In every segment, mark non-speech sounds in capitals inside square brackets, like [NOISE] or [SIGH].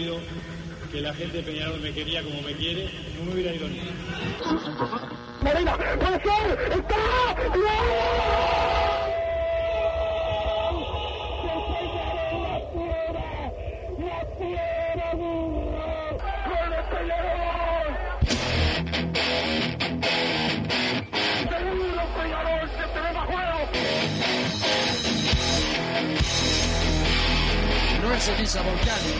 sabido que la gente de Peñarol me quería como me quiere, no me hubiera ido ni. Marina, puede ser, está, No es ceniza volcánica,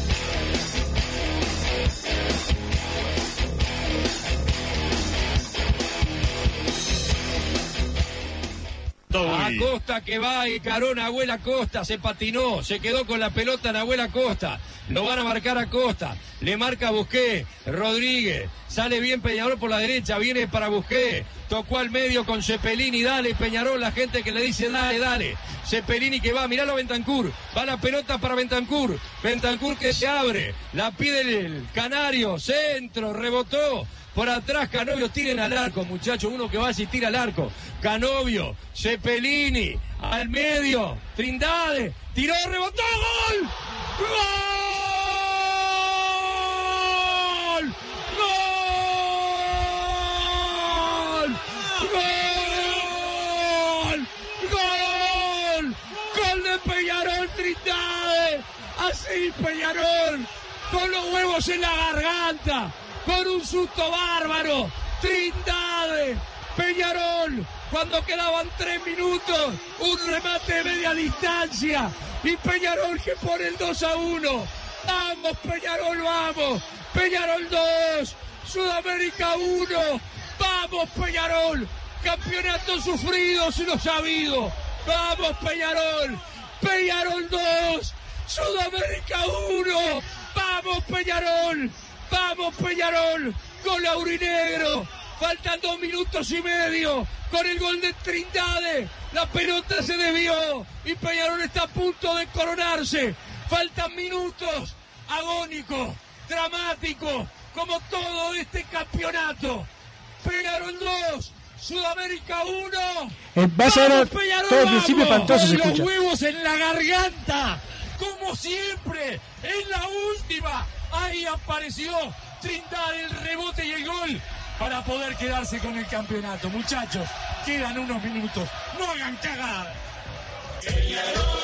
Acosta que va y carón Abuela Costa, se patinó, se quedó con la pelota en Abuela Costa. Lo van a marcar a Costa, le marca Busqué, Rodríguez, sale bien Peñarol por la derecha, viene para Busqué, tocó al medio con Cepelini, dale Peñarol, la gente que le dice dale, dale. Cepelini que va, miralo Bentancur, va la pelota para Bentancur, Bentancur que se abre, la pide el Canario, centro, rebotó, por atrás Canovio tiren al arco, muchachos. Uno que va a asistir al arco. Canovio, Cepelini, al medio. Trindade, tiró, rebotó, gol. ¡Gol! ¡Gol! ¡Gol! ¡Gol! ¡Gol de Peñarol, Trindade! Así Peñarol, con los huevos en la garganta un susto bárbaro. Trindade, Peñarol, cuando quedaban tres minutos, un remate de media distancia. Y Peñarol que pone el 2 a 1. Vamos, Peñarol, vamos. Peñarol 2, Sudamérica 1. Vamos, Peñarol. Campeonato sufrido, si lo sabido. Vamos, Peñarol. Peñarol 2, Sudamérica 1. Vamos, Peñarol. Vamos Peñarol, gol aurinegro. Faltan dos minutos y medio con el gol de Trindade. La pelota se desvió y Peñarol está a punto de coronarse. Faltan minutos agónicos, dramáticos, como todo este campeonato. Peñarol 2, Sudamérica 1. va a ser todo el principio espantoso con los huevos en la garganta. Como siempre, en la última, ahí apareció Trindade, el rebote y el gol para poder quedarse con el campeonato. Muchachos, quedan unos minutos. No hagan cagada.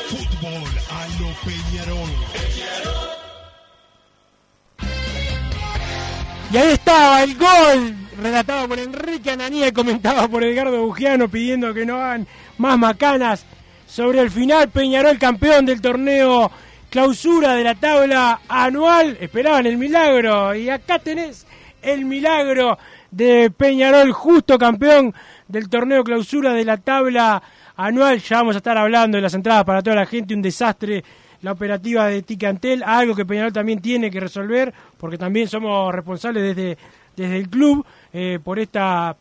Fútbol a lo Peñarol. Y ahí estaba el gol, relatado por Enrique Ananía y comentado por Edgardo Bugiano pidiendo que no hagan más macanas sobre el final. Peñarol campeón del torneo clausura de la tabla anual. Esperaban el milagro y acá tenés el milagro de Peñarol, justo campeón del torneo clausura de la tabla anual. Ya vamos a estar hablando de las entradas para toda la gente, un desastre la operativa de Ticantel, algo que Peñarol también tiene que resolver, porque también somos responsables desde, desde el club eh, por esta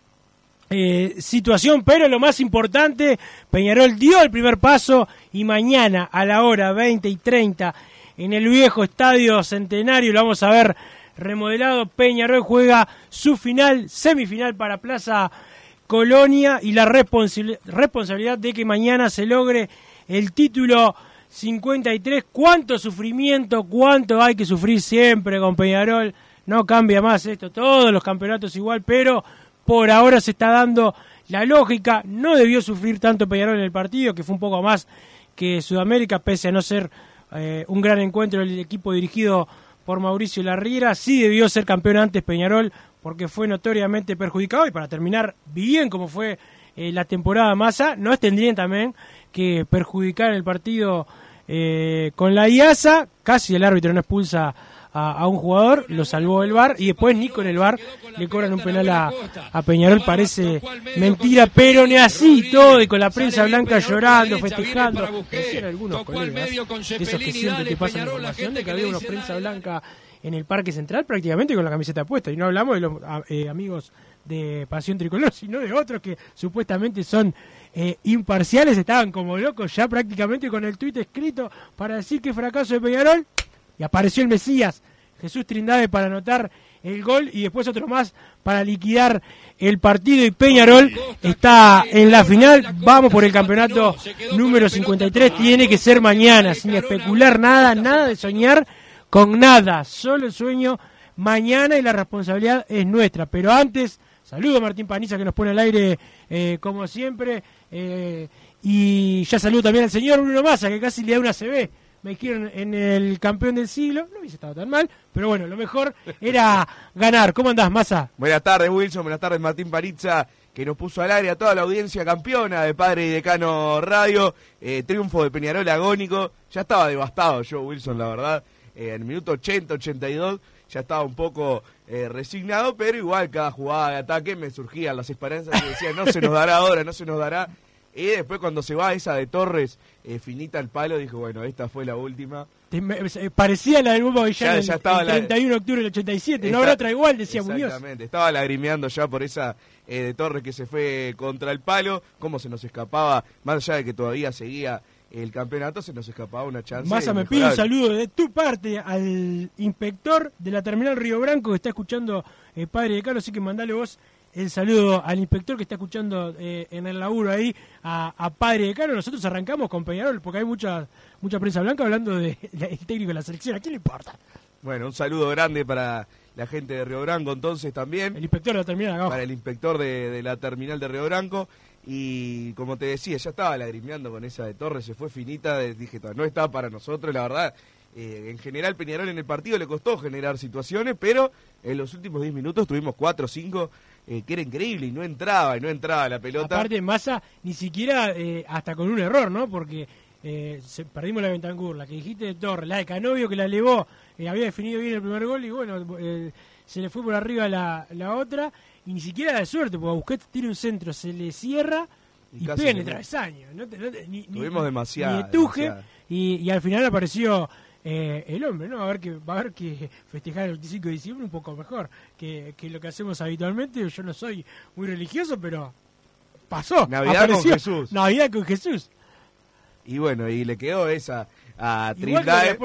eh, situación, pero lo más importante, Peñarol dio el primer paso y mañana a la hora 20 y 30 en el viejo estadio centenario lo vamos a ver remodelado. Peñarol juega su final, semifinal para Plaza Colonia y la responsabilidad de que mañana se logre el título 53. ¿Cuánto sufrimiento, cuánto hay que sufrir siempre con Peñarol? No cambia más esto, todos los campeonatos igual, pero por ahora se está dando la lógica. No debió sufrir tanto Peñarol en el partido, que fue un poco más que Sudamérica, pese a no ser eh, un gran encuentro del equipo dirigido por Mauricio Larriera. Sí debió ser campeón antes Peñarol, porque fue notoriamente perjudicado. Y para terminar bien como fue eh, la temporada masa, no tendrían también que perjudicar el partido eh, con la IASA. Casi el árbitro no expulsa a, a un jugador, lo salvó el VAR y después ni con el VAR le cobran un penal a, a Peñarol. Parece mentira, pero ni así todo y con la prensa blanca llorando, festejando. Decían algunos colegas, de esos que siempre te pasan la información de que había dice, prensa blanca en el Parque Central prácticamente con la camiseta puesta y no hablamos de los eh, amigos de Pasión Tricolor, [LAUGHS] sino de otros que supuestamente son eh, imparciales, estaban como locos ya prácticamente con el tuit escrito para decir que fracaso de Peñarol, y apareció el Mesías, Jesús Trindade para anotar el gol y después otro más para liquidar el partido. Y Peñarol está en la final, vamos por el campeonato número 53, tiene que ser mañana, sin especular nada, nada de soñar con nada, solo el sueño mañana y la responsabilidad es nuestra, pero antes, saludo a Martín Paniza que nos pone al aire eh, como siempre, eh, y ya saludo también al señor Bruno Massa que casi le da una CB me dijeron en el campeón del siglo, no hubiese estado tan mal, pero bueno, lo mejor era ganar. ¿Cómo andás, Massa? Buenas tardes, Wilson, buenas tardes, Martín Parizza, que nos puso al aire a toda la audiencia campeona de Padre y Decano Radio. Eh, triunfo de Peñarol agónico. Ya estaba devastado yo, Wilson, la verdad. Eh, en el minuto 80, 82 ya estaba un poco eh, resignado, pero igual cada jugada de ataque me surgían las esperanzas que decían, no se nos dará ahora, no se nos dará. Y después cuando se va esa de Torres, eh, finita el palo, dijo, bueno, esta fue la última. Eh, parecía la del Bomba Villano el, 31 de octubre del 87, no habrá otra igual, decía Muñoz. Exactamente, estaba lagrimeando ya por esa eh, de Torres que se fue contra el palo, cómo se nos escapaba, más allá de que todavía seguía el campeonato, se nos escapaba una chance. Massa, me pide un saludo de tu parte al inspector de la terminal Río Branco que está escuchando el Padre de Carlos, así que mandale vos el saludo al inspector que está escuchando eh, en el laburo ahí, a, Padre de Caro. Nosotros arrancamos con Peñarol porque hay mucha mucha prensa blanca hablando del [LAUGHS] técnico de la selección. ¿A quién le importa? Bueno, un saludo grande para la gente de Río Branco entonces también. El inspector de la terminal Para el inspector de, la terminal de Río Branco. Y como te decía, ya estaba lagrimeando con esa de Torres, se fue finita, dije, no está para nosotros, la verdad. Eh, en general Peñarol en el partido le costó generar situaciones, pero en los últimos 10 minutos tuvimos 4 o 5 eh, que era increíble y no entraba y no entraba la pelota. Aparte, Massa, ni siquiera eh, hasta con un error, ¿no? Porque eh, perdimos la Ventancur, la que dijiste de Torres, la de Canovio que la elevó, había definido bien el primer gol y bueno, se le fue por arriba la, la otra y ni siquiera de suerte, porque Busquets tira un centro, se le cierra y, pega en el travesaño. No Tuvimos demasiado. Y, y al final apareció eh, el hombre, ¿no? A haber que, va a haber que festejar el 25 de diciembre un poco mejor que, lo que hacemos habitualmente. Yo no soy muy religioso, pero pasó. Navidad con Jesús. Navidad con Jesús. Y bueno, y le quedó esa a Trindade.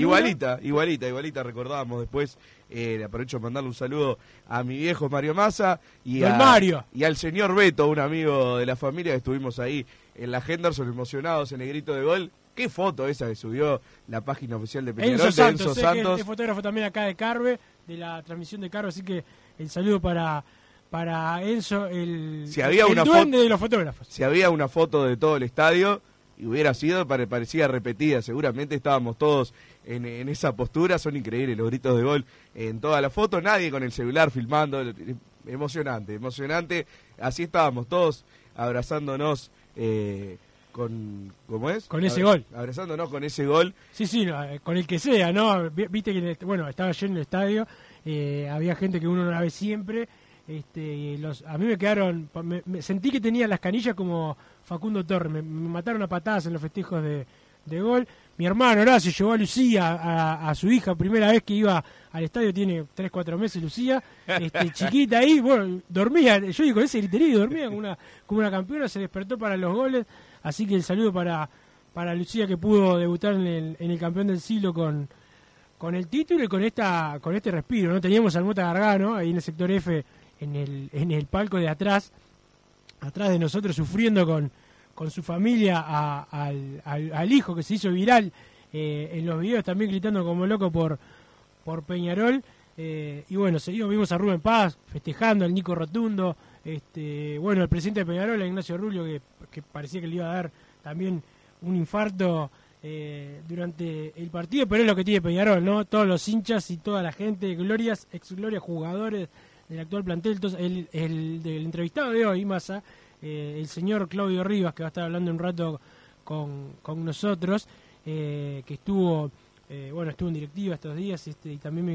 igualita, igualita, igualita, recordábamos después. Eh, aprovecho para mandarle un saludo a mi viejo Mario Massa y, a, Mario. y al señor Beto, un amigo de la familia que estuvimos ahí en la Henderson emocionados en el grito de gol Qué foto esa que subió la página oficial de Peñarol Enzo Santos, Santos. es fotógrafo también acá de Carve, de la transmisión de Carve, así que el saludo para para Enzo, el, si había una foto, de los fotógrafos. Si había una foto de todo el estadio y hubiera sido, parecía repetida, seguramente estábamos todos en, en, esa postura, son increíbles los gritos de gol en toda la foto, nadie con el celular filmando, emocionante, emocionante, así estábamos todos abrazándonos. Eh, con ¿cómo es? Con ese gol. Abrazándonos con ese gol. Sí, sí, eh, con el que sea, ¿no? Viste que, bueno, estaba lleno el estadio, eh, había gente que uno no la ve siempre. Este, los, a mí me quedaron, me, sentí que tenía las canillas como Facundo Torres, me, mataron a patadas en los festejos de, de gol. Mi hermano Horacio llevó a Lucía, a, a, su hija, primera vez que iba al estadio, tiene 3, 4 meses Lucía, este, [LAUGHS] chiquita ahí, bueno, dormía, yo digo, ese griterío, dormía como una, como una campeona, se despertó para los goles, Así que el saludo para, para Lucía que pudo debutar en el, en el campeón del siglo con, con el título y con esta con este respiro. no Teníamos al Mota Gargano ahí en el sector F, en el, en el palco de atrás, atrás de nosotros, sufriendo con, con su familia al, al, hijo que se hizo viral eh, en los videos, también gritando como loco por, por Peñarol. Eh, y bueno, seguimos, vimos a Rubén Paz festejando, al Nico Rotundo, este, bueno, el presidente de Peñarol, Ignacio Rulio, que, parecía que le iba a dar también un infarto eh, durante el partido, pero es lo que tiene Peñarol, ¿no? Todos los hinchas y toda la gente, glorias, ex glorias jugadores del actual plantel. Entonces, el, el del entrevistado de hoy, Massa, eh, el señor Claudio Rivas, que va a estar hablando un rato con, con nosotros, eh, que estuvo, bueno, estuvo en directiva estos días este, y también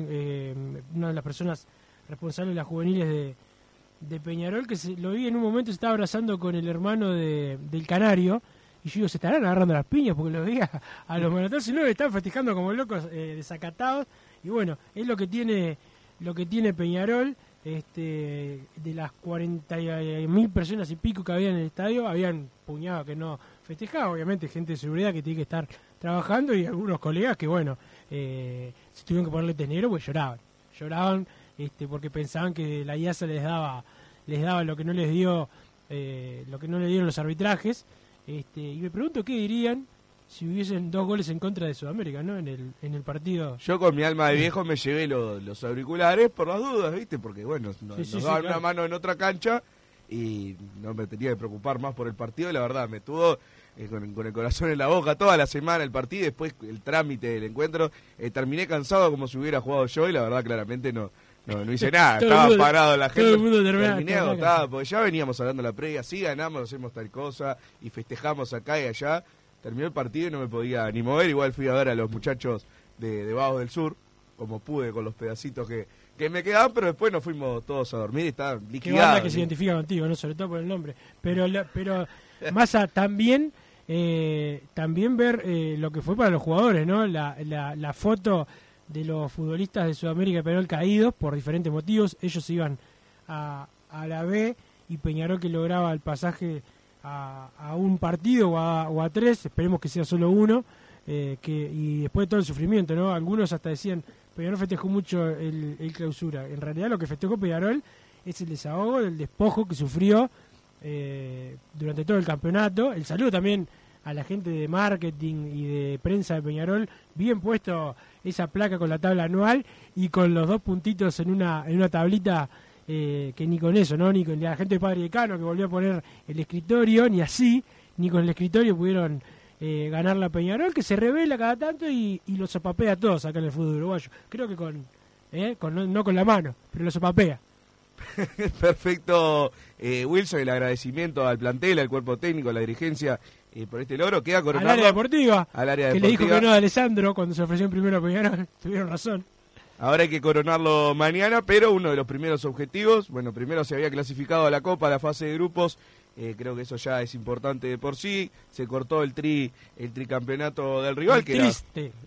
una de las personas responsables de las juveniles de de Peñarol que se, lo vi en un momento se estaba abrazando con el hermano de, del Canario y yo digo, se estarán agarrando las piñas porque lo veía a los manotazos y luego están festejando como locos eh, desacatados y bueno, es lo que tiene lo que tiene Peñarol este, de las 40.000 personas y pico que había en el estadio, habían puñado que no festejaba, obviamente gente de seguridad que tiene que estar trabajando y algunos colegas que, bueno, eh, tuvieron que ponerle tenero pues lloraban, lloraban este, porque pensaban que la IASA les daba, les daba lo que no les dio, eh, lo que no le dieron los arbitrajes, este, y me pregunto qué dirían si hubiesen dos goles en contra de Sudamérica, ¿no? En el, en el partido. Yo con mi alma de viejo me llevé los auriculares por las dudas, ¿viste? Porque, bueno, no, nos daban una mano en otra cancha y no me tenía que preocupar más por el partido. La verdad, me tuvo eh, con, el corazón en la boca toda la semana el partido y después el trámite del encuentro. Eh, terminé cansado como si hubiera jugado yo y la verdad, claramente no. No, [LAUGHS] hice nada, estaba parado la gente. terminé agotado, porque ya veníamos hablando la previa, sí ganamos, hacemos tal cosa y festejamos acá y allá terminó el partido y no me podía ni mover. Igual fui a ver a los muchachos de, de Bajo del Sur, como pude con los pedacitos que, que me quedaban, pero después nos fuimos todos a dormir y estaban liquidados. Qué que se identifica contigo, ¿no? sobre todo por el nombre. Pero, pero Massa, también, eh, también ver eh, lo que fue para los jugadores, ¿no? La, la, la foto de los futbolistas de Sudamérica y Peñarol caídos por diferentes motivos. Ellos iban a, a la B y Peñarol que lograba el pasaje a, un partido o a, tres, esperemos que sea solo uno, eh, que, y después de todo el sufrimiento, ¿no? Algunos hasta decían, Peñarol festejó mucho el, clausura. En realidad lo que festejó Peñarol es el desahogo, el despojo que sufrió eh, durante todo el campeonato. El saludo también a la gente de marketing y de prensa de Peñarol, bien puesto esa placa con la tabla anual y con los dos puntitos en una, en una tablita eh, que ni con eso, ¿no? Ni con la gente de Padre Decano que volvió a poner el escritorio, ni así, ni con el escritorio pudieron eh, ganar la Peñarol, que se revela cada tanto y, y los sopapea a todos acá en el fútbol uruguayo. Creo que con, eh, con no, con la mano, pero los sopapea. [LAUGHS] Perfecto, Wilson, el agradecimiento al plantel, al cuerpo técnico, a la dirigencia por este logro. Queda coronado. Al área deportiva. Al área que le dijo que no a Alessandro cuando se ofreció en primero a Peñarol. [LAUGHS] Tuvieron razón. Ahora hay que coronarlo mañana, pero uno de los primeros objetivos, bueno, primero se había clasificado a la Copa, a la fase de grupos, eh, creo que eso ya es importante de por sí, se cortó el tri el tricampeonato del rival, que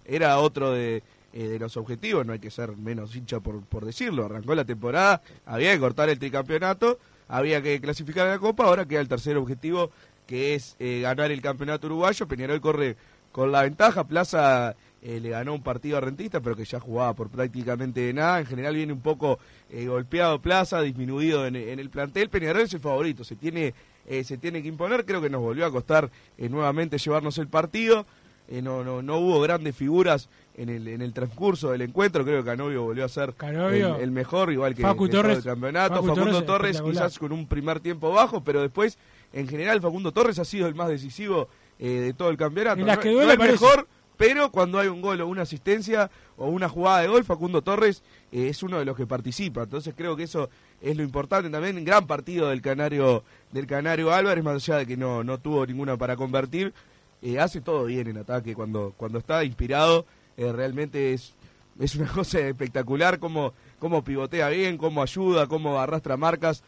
era, otro de, eh, de los objetivos, no hay que ser menos hincha por, por decirlo, arrancó la temporada, había que cortar el tricampeonato, había que clasificar a la Copa, ahora queda el tercer objetivo, que es eh, ganar el campeonato uruguayo, Peñarol corre con la ventaja, Plaza eh, le ganó un partido a Rentista, pero que ya jugaba por prácticamente nada. En general viene un poco eh, golpeado Plaza, disminuido en, el plantel. Peñarol es el favorito, se tiene, eh, se tiene que imponer. Creo que nos volvió a costar nuevamente llevarnos el partido. no, no, no hubo grandes figuras en el, en el transcurso del encuentro. Creo que Canovio volvió a ser el, mejor, igual que Facu Torres, el campeonato. Facundo Torres, quizás con un primer tiempo bajo, pero después, en general, Facundo Torres ha sido el más decisivo de todo el campeonato. En que duele, no, mejor pero cuando hay un gol o una asistencia o una jugada de gol, Facundo Torres eh, es uno de los que participa. Entonces creo que eso es lo importante también. Gran partido del Canario, del Canario Álvarez, más allá de que no, no tuvo ninguna para convertir. Eh, hace todo bien en ataque cuando, cuando está inspirado. Eh, realmente es, es una [LAUGHS] cosa espectacular cómo, cómo pivotea bien, cómo ayuda, cómo arrastra marcas.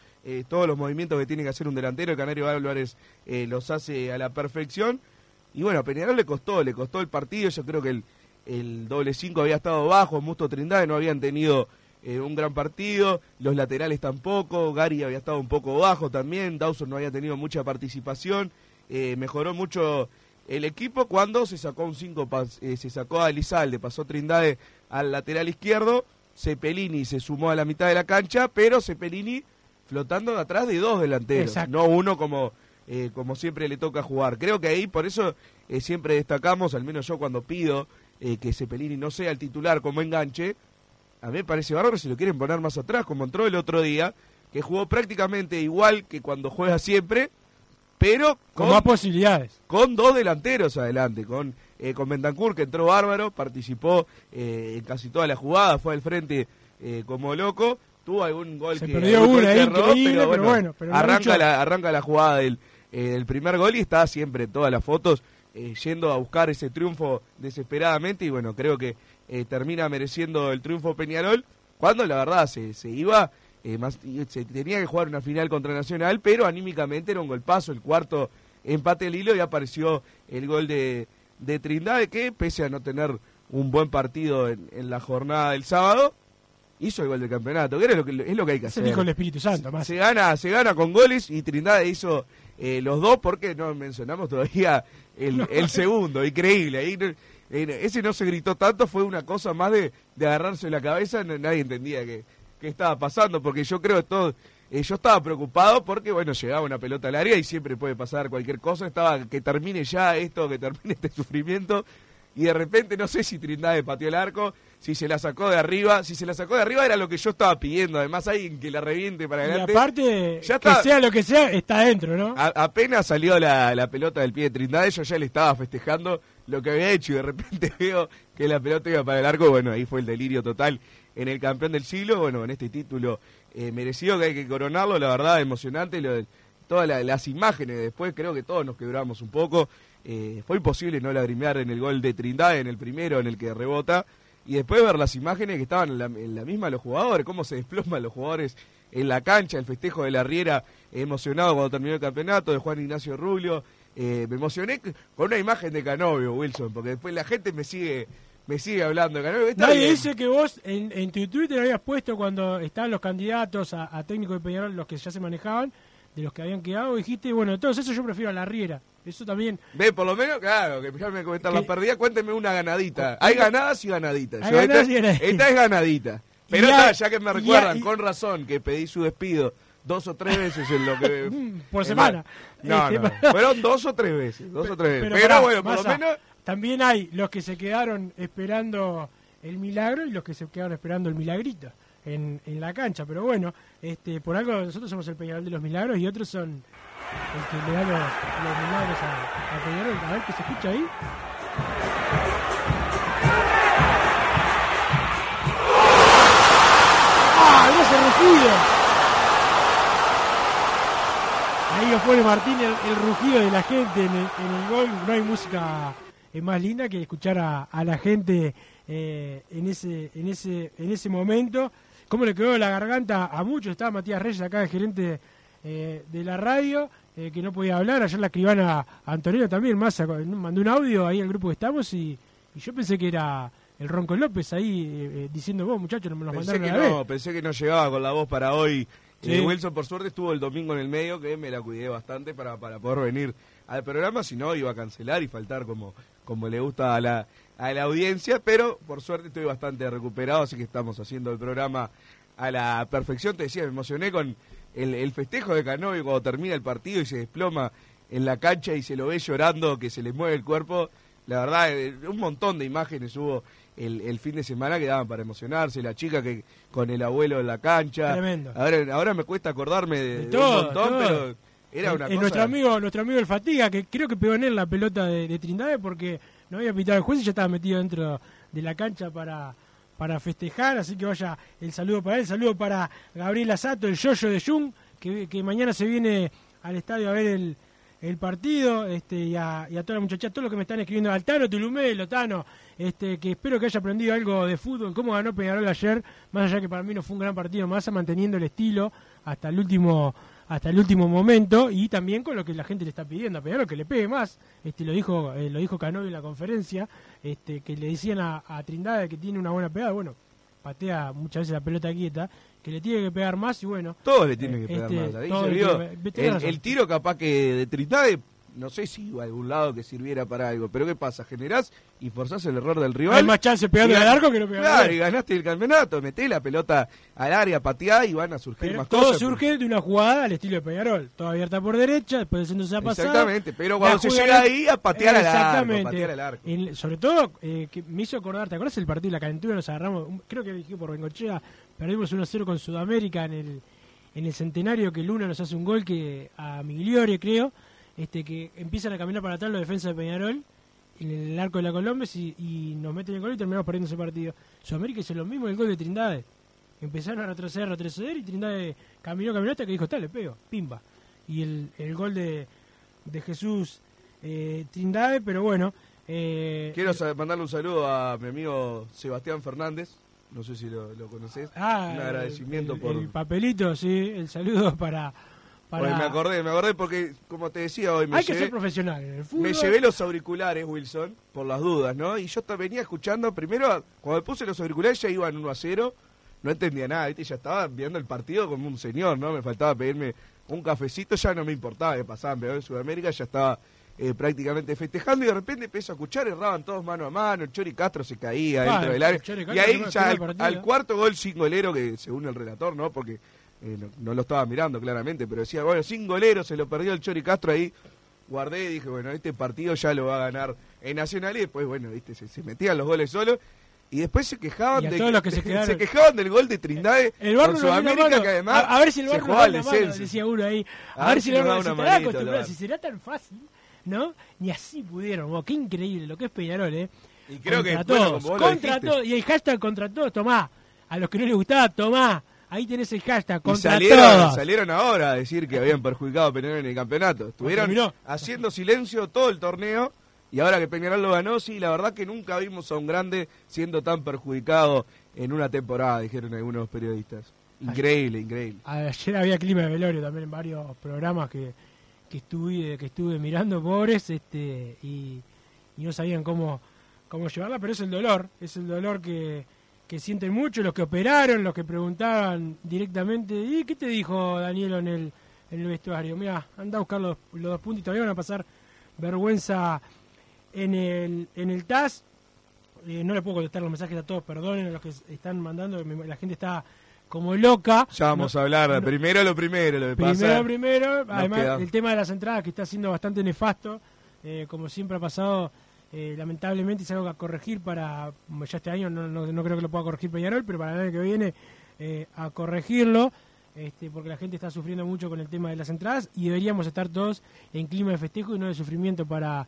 todos los movimientos que tiene que hacer un delantero, el Canario Álvarez los hace a la perfección. Y bueno, a Peñarol le costó, le costó el partido. Yo creo que el, el doble 5 había estado bajo, Musto Trindade no habían tenido eh, un gran partido, los laterales tampoco, Gary había estado un poco bajo también, Dawson no había tenido mucha participación, eh, mejoró mucho el equipo cuando se sacó un 5, eh, se sacó a Elizalde, pasó Trindade al lateral izquierdo, Cepelini se sumó a la mitad de la cancha, pero Cepelini flotando de atrás de dos delanteros, no uno como eh, como siempre le toca jugar. Creo que ahí, por eso eh, siempre destacamos, al menos yo cuando pido eh, que Cepelini no sea el titular como enganche, a mí me parece bárbaro si lo quieren poner más atrás, como entró el otro día, que jugó prácticamente igual que cuando juega siempre, pero con, más posibilidades. Con dos delanteros adelante, con, con Bentancur, que entró bárbaro, participó en casi toda la jugada, fue al frente como loco, tuvo algún gol Se que perdió una, increíble, pero bueno, arranca, la, arranca la jugada del eh, el primer gol y está siempre todas las fotos eh, yendo a buscar ese triunfo desesperadamente y bueno, creo que eh, termina mereciendo el triunfo Peñarol cuando la verdad se, se iba, más, se tenía que jugar una final contra Nacional, pero anímicamente era un golpazo, el cuarto empate el hilo y apareció el gol de, de Trindade que pese a no tener un buen partido en, en la jornada del sábado, hizo el gol del campeonato, que era lo que, es lo que hay que hacer. el hijo del Espíritu Santo, más. Se gana, se gana con goles y Trindade hizo eh, los dos porque no mencionamos todavía el, el segundo, increíble. Ahí eh, ese no se gritó tanto, fue una cosa más de, de agarrarse la cabeza, no- nadie entendía qué estaba pasando, porque yo creo que todo, eh, yo estaba preocupado porque, bueno, llegaba una pelota al área y siempre puede pasar cualquier cosa, estaba que termine ya esto, que termine [LAUGHS] este sufrimiento, y de repente no sé si Trindade pateó el arco, si se la sacó de arriba, si se la sacó de arriba era lo que yo estaba pidiendo, además alguien que la reviente para Y adelante. aparte, Ya que sea lo que sea, está adentro, ¿no? A- apenas salió la, la pelota del pie de Trindade, yo ya le estaba festejando lo que había hecho y de repente [LAUGHS] veo que la pelota iba para el arco. Bueno, ahí fue el delirio total en el campeón del siglo. Bueno, en este título eh, merecido que hay que coronarlo, la verdad, emocionante. Lo de- todas la- las imágenes después, creo que todos nos quebramos un poco. Eh, fue imposible no lagrimear en el gol de Trindade, en el primero, en el que rebota. Y después ver las imágenes que estaban en la, misma los jugadores, cómo se desploman los jugadores en la cancha, el festejo de la Riera emocionado cuando terminó el campeonato, de Juan Ignacio Rubio. Eh, me emocioné con una imagen de Canovio, Wilson, porque después la gente me sigue me sigue hablando Nadie bien. dice que vos en, en tu Twitter habías puesto cuando estaban los candidatos a, a técnico de Peñarol, los que ya se manejaban, de los que habían quedado, dijiste, bueno, de todos esos yo prefiero a la Riera. Eso también. Ve, por lo menos, claro, que me comentar Que- la perdida, cuénteme una ganadita. Hay ganadas y ganaditas. Hay ganadas esta, y ganaditas. esta es ganadita. Pero ya que me recuerdan, con razón, que pedí su despido dos o tres veces en lo que... [LAUGHS] Por semana. la- No, Este, no, [LAUGHS] fueron dos o tres veces, dos o tres veces. Pero, pará, bueno, por lo menos... También hay los que se quedaron esperando el milagro y los que se quedaron esperando el milagrito en, en la cancha. Pero bueno, este por algo nosotros somos el Peñarol de los milagros y otros son el que le da los, milagros a, a Peñarol. A ver qué se escucha ahí. ¡Ah! ¡No se rugido! Ahí lo pone Martín el, el rugido de la gente en el, en el gol. No hay música eh, más linda que escuchar a, a la gente eh, en ese en ese en ese momento. Cómo le quedó la garganta a muchos. Estaba Matías Reyes acá, el gerente eh, de la radio, eh, que no podía hablar. Ayer la escribana Antonio también, más mandó un audio ahí al grupo que estamos y, y yo pensé que era el Ronco López ahí eh, eh, diciendo, vos muchachos, no me los Pensé mandaron que no, vez. pensé que no llegaba con la voz para hoy. Sí. Eh, Wilson, por suerte, estuvo el domingo en el medio, que me la cuidé bastante para, para poder venir al programa, si no iba a cancelar y faltar como, como le gusta a la, a la audiencia, pero por suerte estoy bastante recuperado, así que estamos haciendo el programa a la perfección. Te decía, me emocioné con el, el festejo de Canovio cuando termina el partido y se desploma en la cancha y se lo ve llorando, que se le mueve el cuerpo. La verdad, eh, un montón de imágenes hubo el, el fin de semana que daban para emocionarse. La chica que con el abuelo en la cancha. Tremendo. Ahora, ahora me cuesta acordarme de, De de todo, un montón, todo. pero era una es cosa. nuestro amigo nuestro amigo el Fatiga que creo que pegó en él la pelota de, de Trindade porque no había pitado el juez y ya estaba metido dentro de la cancha para para festejar así que vaya el saludo para él saludo para Gabriel Asato el yoyo de Jung que, que mañana se viene al estadio a ver el, el partido este y a, y a toda la muchacha todos los que me están escribiendo Altano Tulumé Lotano este que espero que haya aprendido algo de fútbol cómo ganó Peñarol ayer más allá que para mí no fue un gran partido más manteniendo el estilo hasta el último hasta el último momento y también con lo que la gente le está pidiendo a Peñarol que le pegue más este lo dijo eh, lo dijo Canovio en la conferencia este que le decían a, a Trindade que tiene una buena pegada bueno patea muchas veces la pelota quieta que le tiene que pegar más y bueno Todos le tienen que eh, pegar este, más. Ahí se vio. que- el, el tiro capaz que de Trindade, no sé si iba a algún lado que sirviera para algo, pero ¿qué pasa? Generás y forzás el error del rival. Hay más chance pegando al arco que no pegando Claro, y ganaste el campeonato. Metés la pelota al área, pateá y van a surgir Pero más todo cosas. surge de una jugada al estilo de Peñarol, toda abierta por derecha, después de centro se ha pasado. Exactamente, pero cuando se llega ahí a patear al arco, Exactamente. patear al arco. En- sobre todo, eh, que me hizo acordar, ¿te acuerdas el partido de la calentura? Nos agarramos, un- creo que dije por Bengochea, perdimos 1-0 con Sudamérica en el, en el centenario, que Luna nos hace un gol que a Migliore, creo, este que empiezan a caminar para atrás los defensas de Peñarol en el arco de la Colombia y, y nos meten el gol y terminamos perdiendo ese partido. Sudamérica hizo lo mismo el gol de Trindade. Empezaron a retroceder, retroceder y Trindade caminó, caminó hasta que dijo, está, le pego, pimba. Y el, el gol de, de Jesús eh, Trindade, pero bueno. Eh, Quiero sa- mandarle un saludo a mi amigo Sebastián Fernández. No sé si lo, lo conoces. ah, un agradecimiento el, por. el papelito, sí, el saludo para... para... Me acordé, me acordé porque, como te decía hoy, me Hay que ser profesional en el fútbol. me llevé los auriculares, Wilson, por las dudas, ¿no? Y yo venía escuchando, primero, cuando me puse los auriculares ya iban 1 a 0, no entendía nada, ¿viste? Ya estaba viendo el partido como un señor, ¿no? Me faltaba pedirme un cafecito, ya no me importaba que pasaban peor en Sudamérica, ya estaba eh, prácticamente festejando y de repente empezó a escuchar, erraban todos mano a mano, el Chori Castro se caía dentro del área. Chori Y ahí ya al, al cuarto gol sin golero, que según el relator, ¿no? Porque eh, no, no lo estaba mirando claramente, pero decía, bueno, sin golero se lo perdió el Chori Castro ahí. Guardé y dije, bueno, este partido ya lo va a ganar en Nacional y después, bueno, viste, se, se metían los goles solos. Y después se quejaban de los que [LAUGHS] se quedaron- quejaban del gol de Trindade El da una Sudamérica mano. que además a, a ver si el se bar nos jugaba al descenso. decía uno ahí. A, ver si el nos bar da nos una estará manito, el Si será tan fácil, ¿no? Ni así pudieron. vos, qué increíble lo que es Peñarol, ¿eh? Y creo que, contra bueno, todos, contra todos. Y el hashtag contra todos, tomá. A los que no les gustaba, tomá. Ahí tenés el hashtag, Y contra salieron, todos. salieron ahora a decir que habían perjudicado a Peñarol en el campeonato. Estuvieron terminó. haciendo silencio todo el torneo y ahora que Peñarol lo ganó, sí, la verdad que nunca vimos a un grande siendo tan perjudicado en una temporada, dijeron algunos periodistas. Increíble, increíble. Ayer había clima de velorio también en varios programas que, que estuve que estuve mirando, pobres, este y, y no sabían cómo, cómo llevarla, pero es el dolor, es el dolor que, que sienten mucho, los que operaron, los que preguntaban directamente, ¿y qué te dijo Danielo en el, en el vestuario? Mira, anda a buscar los, los dos puntos y todavía van a pasar vergüenza en el, en el TAS. Eh, no le puedo contestar los mensajes a todos, perdonen a los que están mandando, la gente está como loca. Ya vamos No- a hablar, no- primero lo primero, lo que pasa. Primero, primero, además queda- el tema de las entradas que está siendo bastante nefasto, eh, como siempre ha pasado, eh, lamentablemente es algo a corregir para, ya este año no, no, no creo que lo pueda corregir Peñarol, pero para el año que viene eh, a corregirlo, este, porque la gente está sufriendo mucho con el tema de las entradas y deberíamos estar todos en clima de festejo y no de sufrimiento para,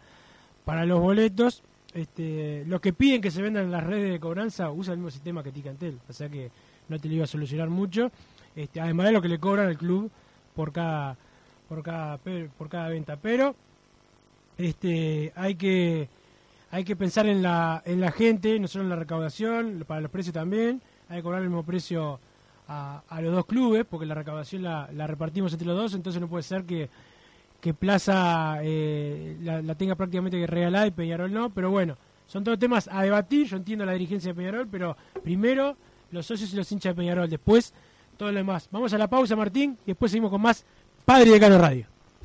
para los boletos. Este, los que piden que se vendan en las redes de cobranza usan el mismo sistema que Ticantel, o sea que no te lo iba a solucionar mucho. Este, además de lo que le cobran al club por cada por cada por cada venta, pero este hay que hay que pensar en la en la gente, no solo en la recaudación, para los precios también, hay que cobrar el mismo precio a, a los dos clubes, porque la recaudación la, la repartimos entre los dos, entonces no puede ser que que Plaza eh, la, tenga prácticamente que regalada y Peñarol no, pero bueno, son todos temas a debatir, yo entiendo la dirigencia de Peñarol, pero primero los socios y los hinchas de Peñarol, después todo lo demás. Vamos a la pausa, Martín, y después seguimos con más Padre de Cano Radio.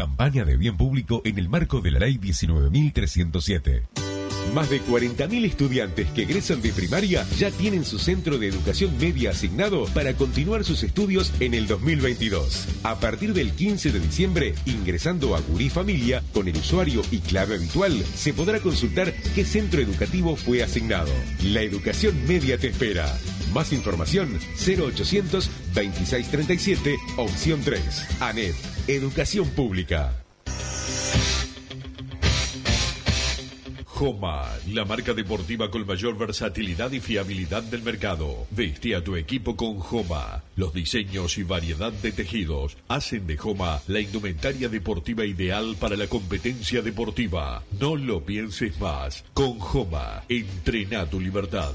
Campaña de bien público en el marco de la Ley 19.307. Más de 40.000 estudiantes que egresan de primaria ya tienen su centro de educación media asignado para continuar sus estudios en el 2022. A partir del 15 de diciembre, ingresando a Gurí Familia con el usuario y clave habitual, se podrá consultar qué centro educativo fue asignado. La educación media te espera. Más información 0800 2637 opción 3. ANET, Educación Pública. Joma, la marca deportiva con mayor versatilidad y fiabilidad del mercado. Veste a tu equipo con Joma. Los diseños y variedad de tejidos hacen de Joma la indumentaria deportiva ideal para la competencia deportiva. No lo pienses más. Con Joma, entrena tu libertad.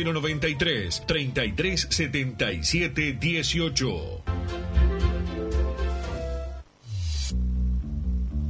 093 33 77 18.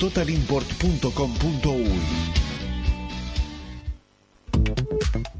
www.totalimport.com.uy.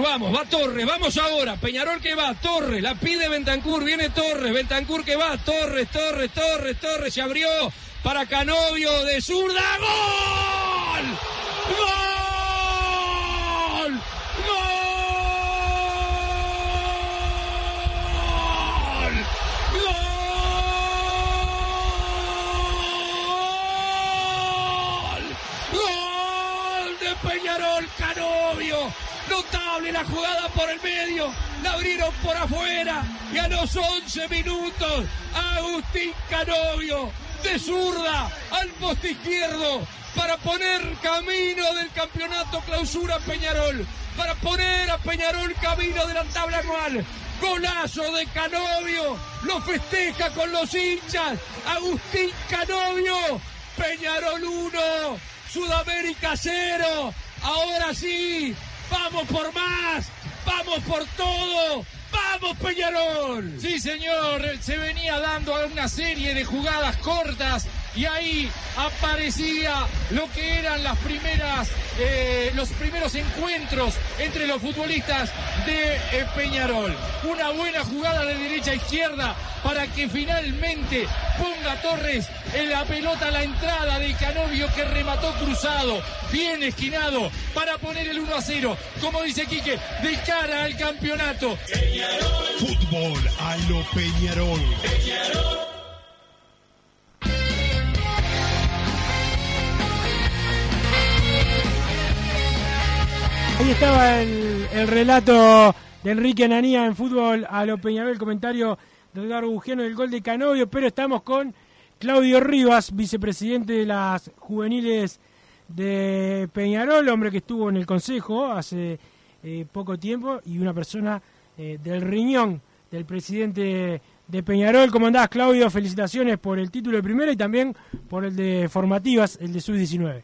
Vamos, va Torres, vamos ahora. Peñarol que va, Torres, la pide Bentancur, viene Torres, Bentancur que va, Torres, Torres, Torres, Torres, se abrió para Canovio de zurda, ¡gol! ¡Gol! ¡Gol! ¡Gol! ¡Gol de Peñarol Canovio! La jugada por el medio. La abrieron por afuera. Y a los 11 minutos, Agustín Canovio de zurda al poste izquierdo para poner camino del campeonato clausura Peñarol. Para poner a Peñarol camino de la tabla anual. Golazo de Canovio. Lo festeja con los hinchas. Agustín Canovio. Peñarol 1. Sudamérica 0. Ahora sí, vamos por más, vamos por todo, vamos Peñarol. Sí, señor, se venía dando una serie de jugadas cortas y ahí aparecía lo que eran las primeras, eh, los primeros encuentros entre los futbolistas de eh, Peñarol. Una buena jugada de derecha a izquierda para que finalmente ponga Torres en la pelota la entrada de Canovio que remató cruzado, bien esquinado, para poner el 1 a 0. Como dice Quique, de cara al campeonato. Fútbol a lo Peñarol. Ahí estaba el, el relato de Enrique Ananía en fútbol a lo Peñarol, el comentario de Edgardo Bugiano del gol de Canovio, pero estamos con Claudio Rivas, vicepresidente de las juveniles de Peñarol, hombre que estuvo en el consejo hace eh, poco tiempo y una persona eh, del riñón del presidente de Peñarol. ¿Cómo andás, Claudio? Felicitaciones por el título de primera y también por el de formativas, el de sub-19.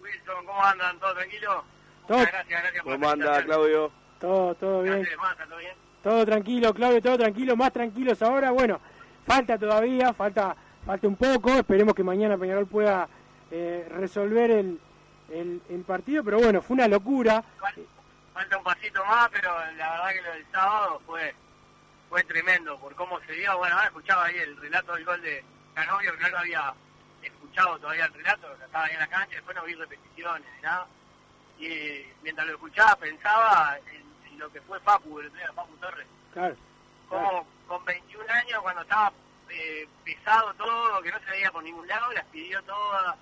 Wilson, ¿cómo andan? ¿Todo tranquilo? Todo- gracias, gracias por ¿Cómo anda. Claudio? Todo, todo bien. ¿todo bien? Todo tranquilo, Claudio, todo tranquilo, más tranquilos ahora. Bueno, falta todavía, falta falta un poco. Esperemos que mañana Peñarol pueda eh, resolver el, el, el partido, pero bueno, fue una locura. Falta un pasito más, pero la verdad que lo del sábado fue fue tremendo por cómo se dio. Bueno, ahora escuchaba ahí el relato del gol de Canovio, que no lo había escuchado todavía el relato, estaba ahí en la cancha, después no vi repeticiones ni nada. Y mientras lo escuchaba pensaba en, en lo que fue Papu, el Papu Torres. Claro. como con 21 años cuando estaba eh, pesado todo, que no se veía por ningún lado, las pidió todas,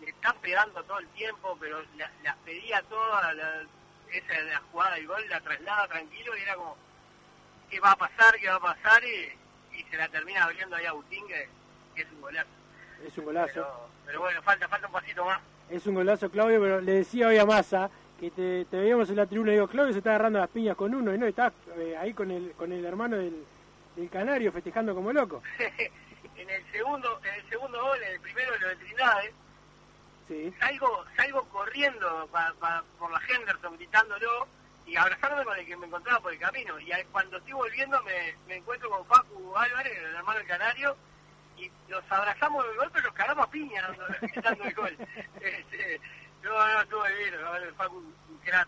le están pegando todo el tiempo, pero la- las pedía todas, la, esa la jugada del gol la traslada tranquilo y era como, ¿qué va a pasar? ¿Qué va a pasar? Y, y se la termina abriendo ahí a Agustín, que, que es un golazo. Es un golazo. Pero, pero bueno, falta falta un pasito más. Es un golazo, Claudio, pero le decía hoy a Massa que te, te veíamos en la tribuna y digo, Claudio se está agarrando las piñas con uno y no, está eh, ahí con el, con el hermano del, del Canario festejando como loco. [LAUGHS] en el segundo en el segundo gol, en el primero lo de Trindade, Sí. salgo salgo corriendo pa- pa- por la Henderson gritándolo y abrazándome con el que me encontraba por el camino y cuando estoy volviendo me, me encuentro con Pacu Álvarez el hermano del Canario y los abrazamos del gol pero nos cagamos a piña dando- [LAUGHS] gritando el gol este, no, no, estuvo no, Pacu un sea,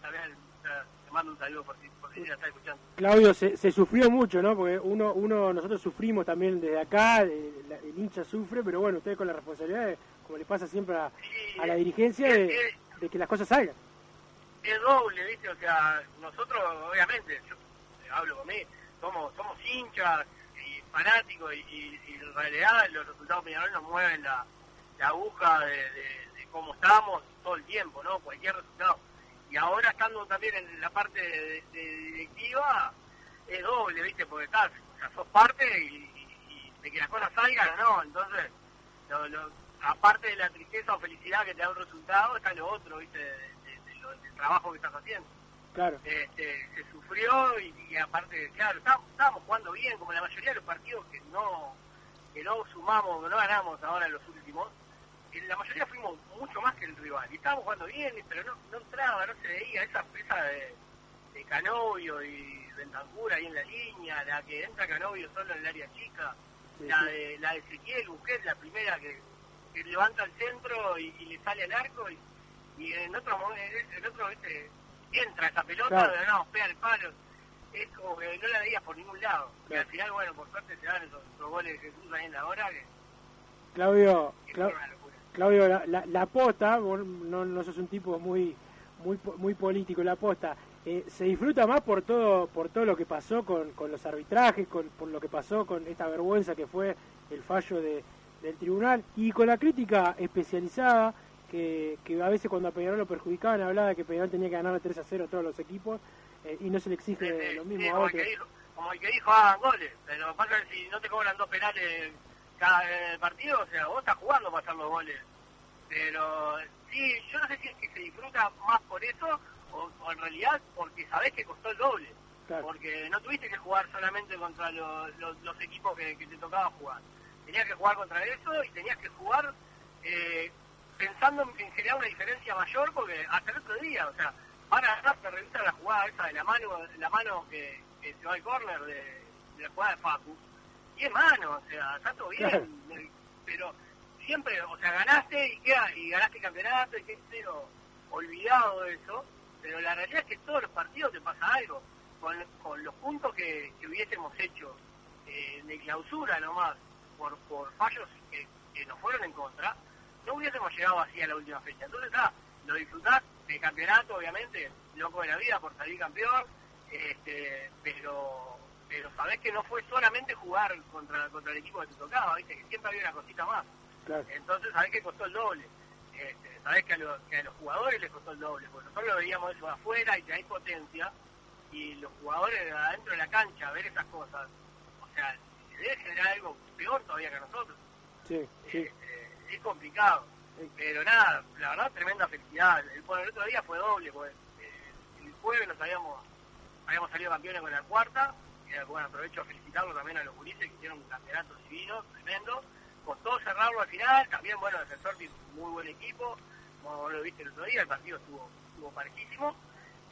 te mando un saludo por si, por si la está escuchando Claudio, se, se sufrió mucho, ¿no? Porque uno, uno, nosotros sufrimos también desde acá, el hincha sufre, pero bueno, ustedes con la responsabilidad, de, como le pasa siempre a, a la dirigencia, de, de que las cosas salgan. es doble, ¿viste? O sea, nosotros, obviamente, yo hablo con mí, somos, somos hinchas fanáticos y, en realidad los resultados de nos mueven la, la aguja de, cómo estamos todo el tiempo, ¿no? Cualquier resultado. Y ahora estando también en la parte de, directiva, es doble, ¿viste? Porque estás, o sea, sos parte y, de que las cosas salgan no. Entonces, lo- lo- aparte de la tristeza o felicidad que te da un resultado, está lo otro, ¿viste? Lo- del trabajo que estás haciendo. Claro. Este, se sufrió y, y aparte, claro, estábamos, estábamos jugando bien, como la mayoría de los partidos que no que no sumamos, que no ganamos ahora en los últimos, en la mayoría fuimos mucho más que el rival. Y estábamos jugando bien, pero no, no entraba, no se veía esa esa de, de Canovio y Bentancur ahí en la línea, la que entra Canovio solo en el área chica, la de la de Ezequiel Busquets, la primera que, que levanta al centro y, y le sale al arco y, y en otro momento, en otro ¿viste? Entra esa pelota, Claro. no, pega el palo. Es como que no la veías por ningún lado. Y al final, bueno, por suerte se dan esos, esos goles de Jesús ahí en la hora que Claudio, que Cla-. Claudio, la, la, la posta, vos no, no sos un tipo muy muy muy político, la posta, eh, se disfruta más por todo por todo lo que pasó con, con los arbitrajes, con, por lo que pasó con esta vergüenza que fue el fallo de, del tribunal y con la crítica especializada que, que a veces cuando a Peñarol lo perjudicaban hablaba de que Peñarol tenía que ganar 3 a 0 a todos los equipos eh, y no se le exige lo mismo Sí, a como, el que dijo, como el que dijo hagan goles. Pero pasa que si no te cobran dos penales cada eh, partido, o sea, vos estás jugando para hacer los goles. Pero sí, yo no sé si es que se disfruta más por eso o, o en realidad porque sabés que costó el doble. Porque no tuviste que jugar solamente contra los, los, los equipos que, que te tocaba jugar. Tenías que jugar contra eso y tenías que jugar eh, pensando en, en generar una diferencia mayor porque hasta el otro día, o sea, van a ganar, te revisan la jugada esa de la mano, la mano que, que se va al córner de, de la jugada de Facu. Y es mano, o sea, está todo bien. Pero siempre, o sea, ganaste y queda, y ganaste campeonato y qué yo, olvidado de eso, pero la realidad es que todos los partidos te pasa algo, con, con los puntos que, que hubiésemos hecho eh, de clausura nomás, por, por fallos que, que nos fueron en contra, no hubiésemos llegado así a la última fecha. Entonces, ah, lo disfrutás del campeonato, obviamente, loco de la vida por salir campeón, este, pero pero sabés que no fue solamente jugar contra, contra el equipo que te tocaba, ¿viste? que siempre había una cosita más. Entonces sabés que costó el doble. Este, sabés que a, los, que a los jugadores les costó el doble, porque nosotros lo veíamos eso afuera y que hay potencia, y los jugadores adentro de la cancha, ver esas cosas, o sea, se debe generar algo peor todavía que nosotros. Sí, sí. Este, es complicado. Pero nada, la verdad, tremenda felicidad. El, bueno, el otro día fue doble, porque eh, el jueves nos habíamos, habíamos salido campeones con la cuarta, y bueno, aprovecho a felicitarlo también a los gurises que hicieron un campeonato divino, tremendo. Costó cerrarlo al final, también, bueno, el defensor tiene un muy buen equipo, como lo viste el otro día, el partido estuvo, estuvo parejísimo.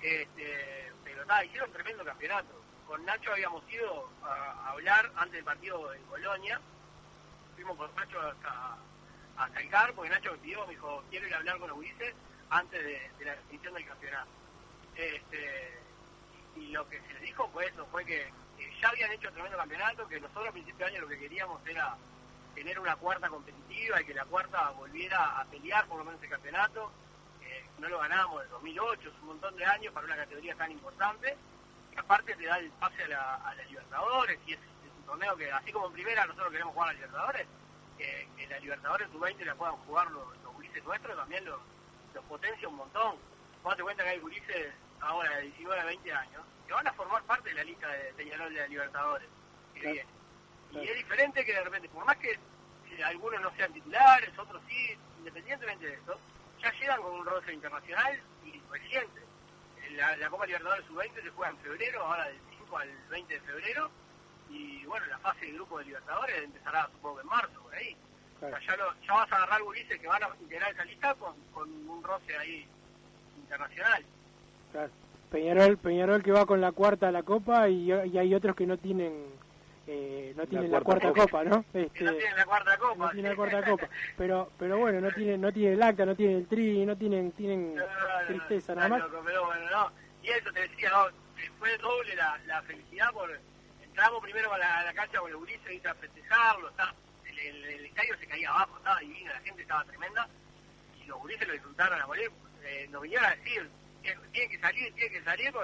Este, pero nada, hicieron un tremendo campeonato. Con Nacho habíamos ido a, hablar antes del partido en Colonia, fuimos con Nacho hasta, hasta el CAR, porque Nacho me pidió, me dijo, quiero ir a hablar con los gurises antes de, de la definición del campeonato. Este, y lo que se les dijo fue eso, fue que ya habían hecho tremendo campeonato, que nosotros a principios de año lo que queríamos era tener una cuarta competitiva y que la cuarta volviera a pelear por lo menos el campeonato. Eh, no lo ganamos en 2008, es un montón de años para una categoría tan importante. Y aparte te da el pase a la, Libertadores y es, un torneo que, así como en primera nosotros queremos jugar a Libertadores, que, que la Libertadores sub-20 la puedan jugar los, los gurises nuestros, también los, los potencia un montón. Vos te cuenta que hay gurises ahora de 19 a 20 años que van a formar parte de la lista de Peñarol de la Libertadores que viene. Y es diferente que de repente, por más que algunos no sean titulares, otros sí, independientemente de esto, ya llegan con un roce internacional y reciente. La, la Copa Libertadores Sub-20 se juega en febrero, ahora del 5 al 20 de febrero, y bueno, la fase de grupo de Libertadores empezará supongo en marzo, por ahí. O sea, ya, lo, ya vas a agarrar gurises que van a integrar esa lista con, con un roce ahí internacional. Claro. Peñarol, Peñarol que va con la cuarta a la Copa y, y hay otros que no tienen eh, no tienen la, cuarta, copa, ¿no? Este, no tienen la cuarta copa. No tienen la cuarta copa. [LAUGHS] Pero, pero bueno, no tienen, no tienen el acta, no tienen el tri, no tienen, tienen tristeza nada más. pero bueno, no. Y eso te decía, no, fue doble la, la felicidad por entramos primero a la, cancha con el Ulises y a festejarlo, está, el, el, estadio se caía abajo, estaba divino, la gente estaba tremenda y los Ulises lo disfrutaron a morir, eh, nos vinieron a decir, tiene que salir, tiene que salir,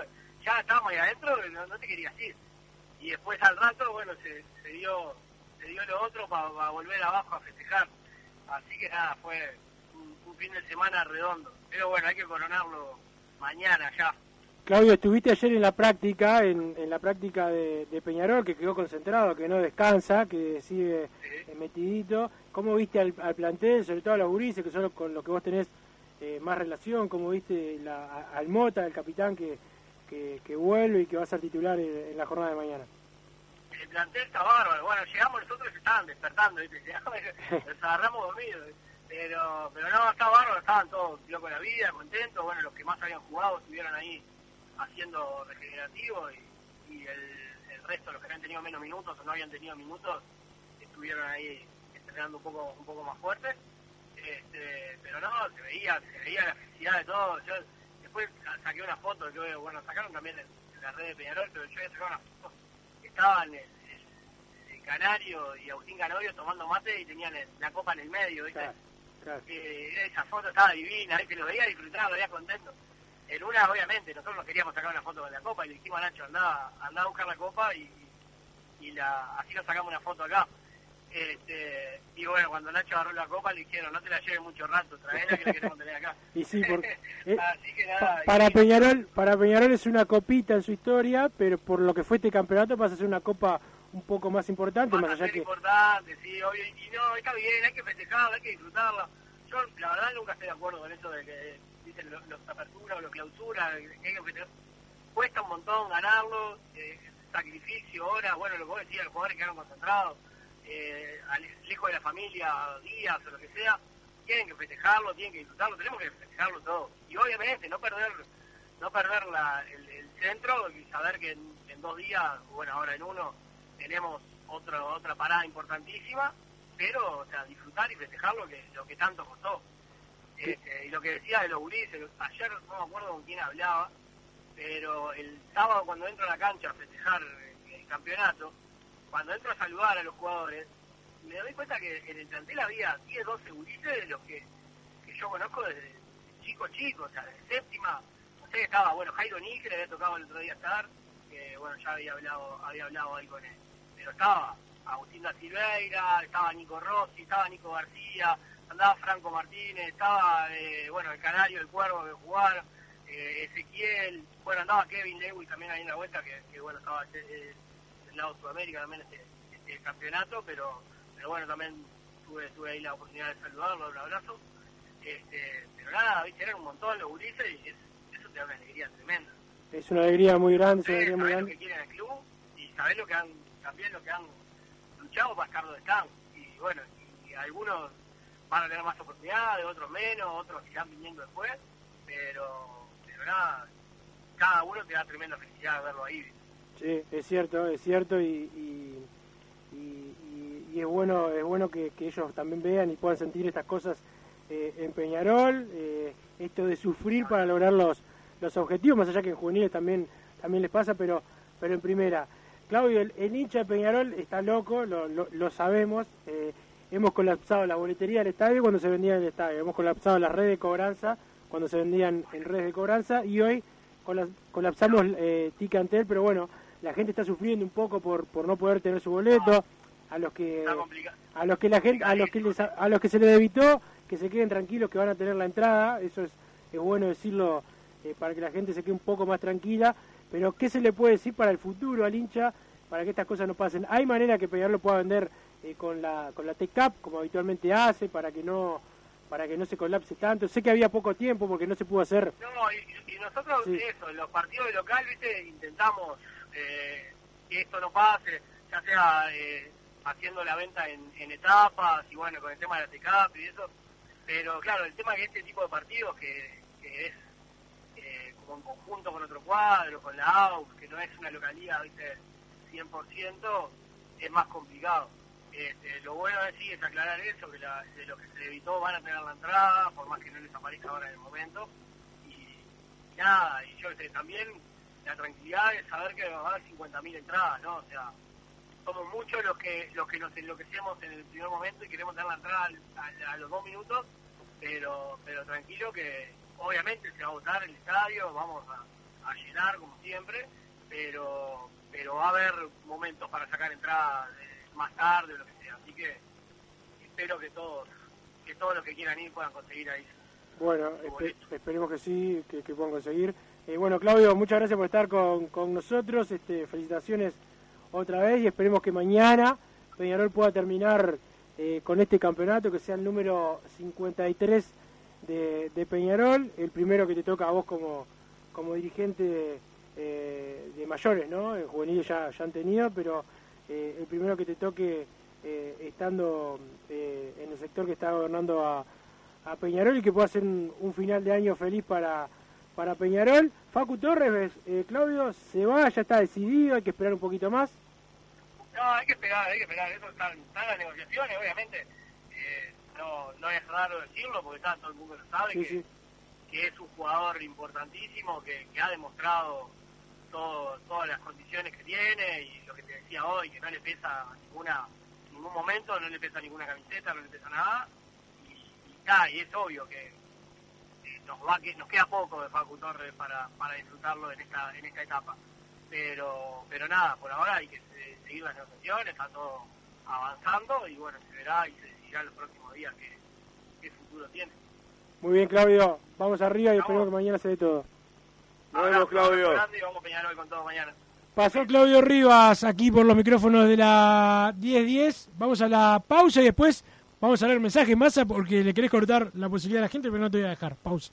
ya estábamos ahí adentro, no, te querías ir. Y después al rato, bueno, se, dio se dio lo otro para volver abajo a festejar. Así que nada, fue un, fin de semana redondo. Pero bueno, hay que coronarlo mañana ya. Claudio, estuviste ayer en la práctica, en, la práctica de, de, Peñarol, que quedó concentrado, que no descansa, que sigue sí. metidito. ¿Cómo viste al, plantel, sobre todo a los gurises, que son con los que vos tenés eh, más relación? ¿Cómo viste la, al Mota, el capitán que, que, vuelve y que va a ser titular en, la jornada de mañana? El plantel está bárbaro. Bueno, llegamos nosotros estaban despertando, ¿viste? [LAUGHS] Llegamos, nos agarramos dormidos. Pero, pero no, está bárbaro, estaban todos locos con la vida, contentos. Bueno, los que más habían jugado estuvieron ahí haciendo regenerativo y, y el, el, resto, los que habían tenido menos minutos o no habían tenido minutos, estuvieron ahí entrenando un poco, un poco más fuertes este, pero no, se veía, se veía la felicidad de todos. Yo después saqué una foto, yo, bueno, sacaron también en, en la red de Peñarol, pero yo había sacado una foto, estaban el, el, el, Canario y Agustín Canorio tomando mate y tenían el, la copa en el medio, ¿viste? Claro, claro. Eh, esa foto estaba divina, que lo veía disfrutado, lo veía contento. En una, obviamente, nosotros nos queríamos sacar una foto con la copa y le dijimos a Nacho, andaba, andaba a buscar la copa y, y la, así nos sacamos una foto acá. Este, y bueno, cuando Nacho agarró la copa le dijeron, no te la lleves mucho rato, traela que la queremos tener acá. [LAUGHS] y sí, porque, [LAUGHS] eh, Así que nada, para, y, Peñarol, para Peñarol es una copita en su historia, pero por lo que fue este campeonato pasa a ser una copa un poco más importante. Más, más allá ser que... importante, sí, obvio, y no, está bien, hay que festejarla, hay que disfrutarla. Yo, la verdad, nunca estoy de acuerdo con eso de que los, aperturas o los clausuras, festejar. Cuesta un montón ganarlo, eh, sacrificio, horas, bueno, lo que vos decías, los jugadores quedaron concentrados eh, lejos de la familia, días o lo que sea, tienen que festejarlo, tienen que disfrutarlo, tenemos que festejarlo todo. Y obviamente no perder no perder el, centro y saber que en, dos días, bueno, ahora en uno, tenemos otro, otra parada importantísima, pero disfrutar y festejar lo que, lo que tanto costó. Este, y lo que decía de los gurises, ayer no me acuerdo con quién hablaba, pero el sábado cuando entro a la cancha a festejar el campeonato, cuando entro a saludar a los jugadores, me doy cuenta que en el plantel había 10, 12 gurises de los que, que yo conozco desde chico chico, o sea, de séptima, no sé, estaba, bueno, Jairo Níger le había tocado el otro día estar, que bueno, ya había hablado, había hablado ahí con él, pero estaba Agustín da Silveira, estaba Nico Rossi, estaba Nico García, andaba Franco Martínez, estaba, eh, bueno, el Canario, el Cuervo que jugar, eh, Ezequiel, bueno, andaba Kevin Lewis también ahí en la vuelta, que, bueno, estaba eh, del lado de Sudamérica también este, este, campeonato, pero, pero bueno, también tuve, tuve ahí la oportunidad de saludarlo, un abrazo. Este, pero nada, viste, eran un montón los gurises y eso te da una alegría tremenda. Es una alegría muy grande, es una alegría muy grande. lo que quieren el club y sabés lo que han, también lo que han luchado para estar donde están. Y bueno, y algunos van a tener más oportunidades, otros menos, otros irán viniendo después, pero, pero nada, cada uno te da tremenda felicidad verlo ahí. Sí, es cierto, es cierto y, es bueno es bueno que, ellos también vean y puedan sentir estas cosas eh, en Peñarol, eh, esto de sufrir para lograr los, los objetivos, más allá que en juveniles también también les pasa, pero pero en primera. Claudio, el, hincha de Peñarol está loco, lo, lo, sabemos. Eh, hemos colapsado la boletería del estadio cuando se vendía en el estadio, hemos colapsado la red de cobranza cuando se vendían en redes de cobranza y hoy colapsamos eh, Ticantel, pero bueno, la gente está sufriendo un poco por, por no poder tener su boleto, a los que a los que la gente a los que a los que se les evitó que se queden tranquilos que van a tener la entrada, eso es, es bueno decirlo eh, para que la gente se quede un poco más tranquila, pero ¿qué se le puede decir para el futuro al hincha para que estas cosas no pasen? ¿Hay manera que Peñarol pueda vender eh, con la con la TECAP como habitualmente hace para que no para que no se colapse tanto. Sé que había poco tiempo porque no se pudo hacer. No, y, nosotros eso, en los partidos de local, viste, intentamos eh, que esto no pase, ya sea eh, haciendo la venta en, etapas y bueno, con el tema de la TECAP y eso. Pero claro, el tema es que este tipo de partidos que, es como en conjunto con otro cuadro, con la AUX, que no es una localidad, viste, 100%, es más complicado. Este, lo bueno es sí es aclarar eso, que de lo que se evitó van a tener la entrada, por más que no les aparezca ahora en el momento. Y, nada, y yo sé, también la tranquilidad de saber que va a haber 50.000 entradas, ¿no? O sea, somos muchos los que los que nos enloquecemos en el primer momento y queremos tener la entrada a, los dos minutos, pero pero tranquilo que obviamente se va a votar el estadio, vamos a, a llenar como siempre, pero pero va a haber momentos para sacar entradas más tarde o lo que sea. Así que espero que todos, que todos los que quieran ir puedan conseguir ahí. Bueno, esperemos que sí, que, puedan conseguir. Eh, bueno, Claudio, muchas gracias por estar con, con nosotros. Este, felicitaciones otra vez y esperemos que mañana Peñarol pueda terminar eh, con este campeonato, que sea el número 53 de, de Peñarol, el primero que te toca a vos como, como dirigente eh, de mayores, ¿no? En juveniles ya, ya han tenido, pero eh, el primero que te toque eh, estando eh, en el sector que está gobernando a, Peñarol y que pueda ser un, final de año feliz para, para Peñarol. Facu Torres, Claudio, se va, ya está decidido, hay que esperar un poquito más. No, hay que esperar, hay que esperar, eso están, las negociaciones, obviamente. no, no es raro decirlo porque está, todo el mundo lo sabe, que, que, es un jugador importantísimo, que, que ha demostrado todas las condiciones que tiene y lo que decía hoy, que no le pesa ninguna ningún momento, no le pesa ninguna camiseta, no le pesa nada. Y, y, es obvio que eh, nos va que nos queda poco de Facu Torres para, para disfrutarlo en esta en esta etapa. Pero pero nada, por ahora hay que seguir las negociaciones, está todo avanzando y bueno, se verá y se decidirá los próximos días qué, qué futuro tiene. Muy bien, Claudio. Vamos arriba y esperemos que mañana se dé todo. Nos Claudio. Pasó Claudio Rivas aquí por los micrófonos de la 1010. Vamos a la pausa y después vamos a leer mensajes masa porque le querés cortar la posibilidad a la gente, pero no te voy a dejar. Pausa.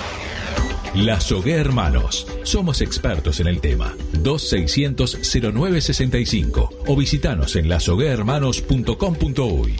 Lazogué Hermanos. Somos expertos en el tema. 2600-0965 o visitanos en lazoguehermanos.com.uy.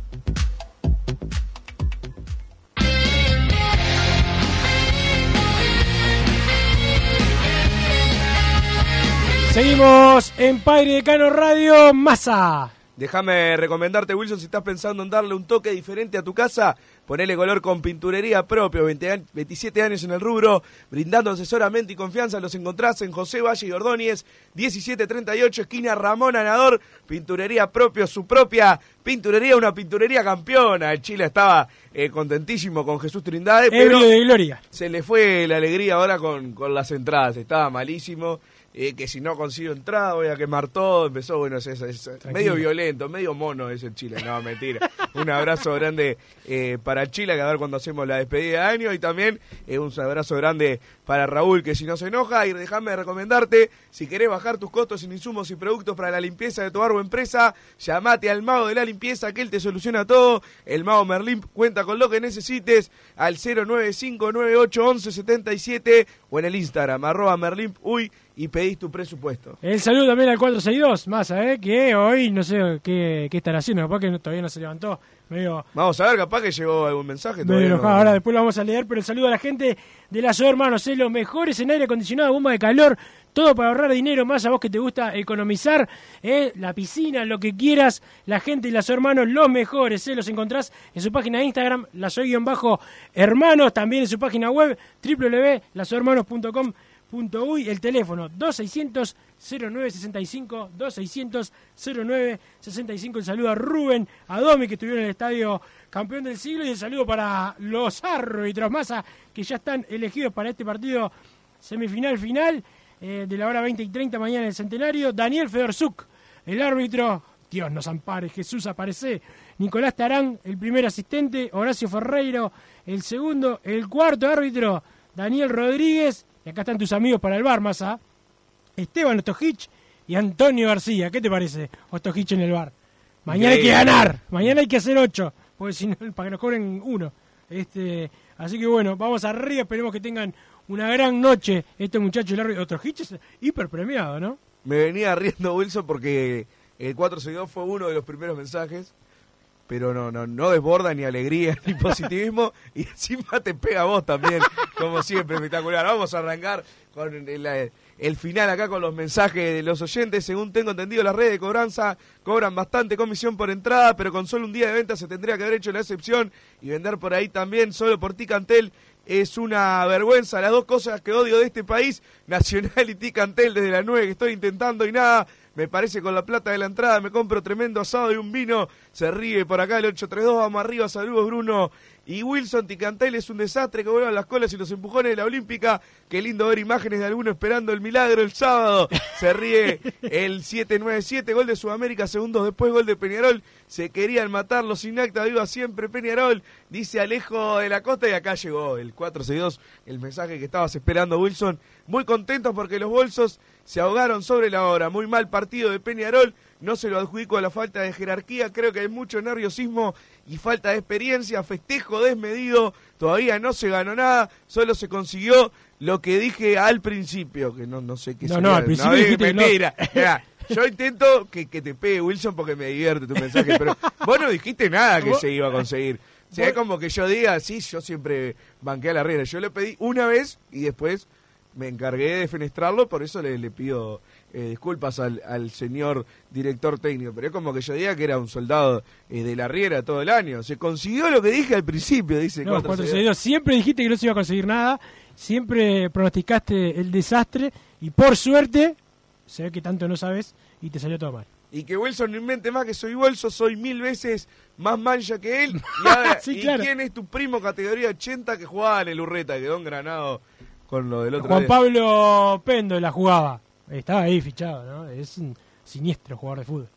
Seguimos en Padre Decano Radio Massa. Déjame recomendarte, Wilson, si estás pensando en darle un toque diferente a tu casa, ponele color con pinturería propio, 20 27 años en el rubro, brindando asesoramiento y confianza, los encontrás en José Valle y Ordóñez, 1738, esquina Ramón Anador, pinturería propio, su propia pinturería, una pinturería campeona. El Chile estaba eh, contentísimo con Jesús Trindade, pero de gloria. se le fue la alegría ahora con, con las entradas, estaba malísimo. Eh, que si no consigo entrada voy a quemar todo. Empezó, bueno, es, es- es medio violento, medio mono es el Chile. No, mentira. [LAUGHS] un abrazo grande eh, para Chile, que a ver cuando hacemos la despedida de año. Y también eh, un abrazo grande para Raúl, que si no se enoja. Y déjame recomendarte, si querés bajar tus costos en insumos y productos para la limpieza de tu bar o empresa, llamate al mago de la limpieza, que él te soluciona todo. El mago Merlín cuenta con lo que necesites al 095981177 o en el Instagram, arroba Merlín, uy, y pedís tu presupuesto. El saludo también al 462, Massa, ¿eh? que hoy no sé qué, qué estará haciendo, capaz que no- todavía no se levantó. Medio, Vamos a ver, capaz que llegó algún mensaje. medio todavía no- enojado. Ahora después lo vamos a leer, pero el saludo a la gente de la Hermanos, ¿eh? los mejores en aire acondicionado, bomba de calor, todo para ahorrar dinero, más a vos que te gusta economizar, ¿eh? la piscina, lo que quieras, la gente de la Ciudad Hermanos, los mejores, ¿eh? los encontrás en su página de Instagram, la bajo hermanos también en su página web, www.lasohermanos.com.uy, el teléfono 2600 0965 2600 0965 el saludo a Rubén, a Domi que estuvieron en el estadio campeón del siglo. Y el saludo para los árbitros Massa que ya están elegidos para este partido semifinal final eh, de la hora 20 y 30 mañana en el centenario. Daniel Fedorzuk el árbitro. Dios nos ampare Jesús aparece. Nicolás Tarán el primer asistente. Horacio Ferreiro el segundo. El cuarto árbitro Daniel Rodríguez y acá están tus amigos para el bar Massa Esteban Ostojich y Antonio García. ¿Qué te parece, Ostojich en el bar? Mañana hay que ganar, mañana hay que hacer ocho, porque si no, [LAUGHS] para que nos cobren uno. Este, así que bueno, vamos arriba, esperemos que tengan una gran noche estos muchachos. El árbitro Ostojich es hiper premiado, ¿no? Me venía riendo Wilson porque el 462 fue uno de los primeros mensajes, pero no, no, no desborda ni alegría [LAUGHS] ni positivismo y encima te pega vos también, como siempre, espectacular. Vamos a arrancar con el, el final acá con los mensajes de los oyentes. Según tengo entendido, las redes de cobranza cobran bastante comisión por entrada, pero con solo un día de venta se tendría que haber hecho la excepción y vender por ahí también solo por Ticantel. Es una vergüenza, las dos cosas que odio de este país, Nacional y Ticantel desde la 9 que estoy intentando y nada, me parece con la plata de la entrada me compro tremendo asado y un vino, se ríe por acá el 832, vamos arriba, saludos Bruno. Y Wilson Ticantel es un desastre que vuelvan las colas y los empujones de la Olímpica. Qué lindo ver imágenes de alguno esperando el milagro el sábado. Se ríe el 797, gol de Sudamérica, segundos después, gol de Peñarol. Se querían matar los inacta, viva siempre Peñarol. Dice Alejo de la Costa y acá llegó el 462, el mensaje que estabas esperando Wilson. Muy contentos porque los bolsos se ahogaron sobre la hora. Muy mal partido de Peñarol. No se lo adjudico a la falta de jerarquía. Creo que hay mucho nerviosismo y falta de experiencia. Festejo desmedido. Todavía no se ganó nada. Solo se consiguió lo que dije al principio. Que no, no sé qué No, sería. no, al principio es dijiste que no. Mirá, yo intento que, que te pegue Wilson porque me divierte tu mensaje. Pero vos no dijiste nada que se iba a conseguir. O sea, es como que yo diga, sí, yo siempre banqué a la reina. Yo le pedí una vez y después me encargué de fenestrarlo, por eso le, le pido eh, disculpas al, al, señor director técnico, pero es como que yo diga que era un soldado eh, de la Riera todo el año. Se consiguió lo que dije al principio, dice no, Siempre dijiste que no se iba a conseguir nada, siempre pronosticaste el desastre y por suerte, se ve que tanto no sabes y te salió todo mal. Y que Wilson no invente más que soy bolso, soy mil veces más mancha que él. [LAUGHS] Y, ¿y quién es tu primo categoría 80 que jugaba en el Urreta, quedó en Granado con lo del otro Juan Pablo Pendo la jugaba. Estaba ahí fichado, ¿no? Es un siniestro jugador de fútbol.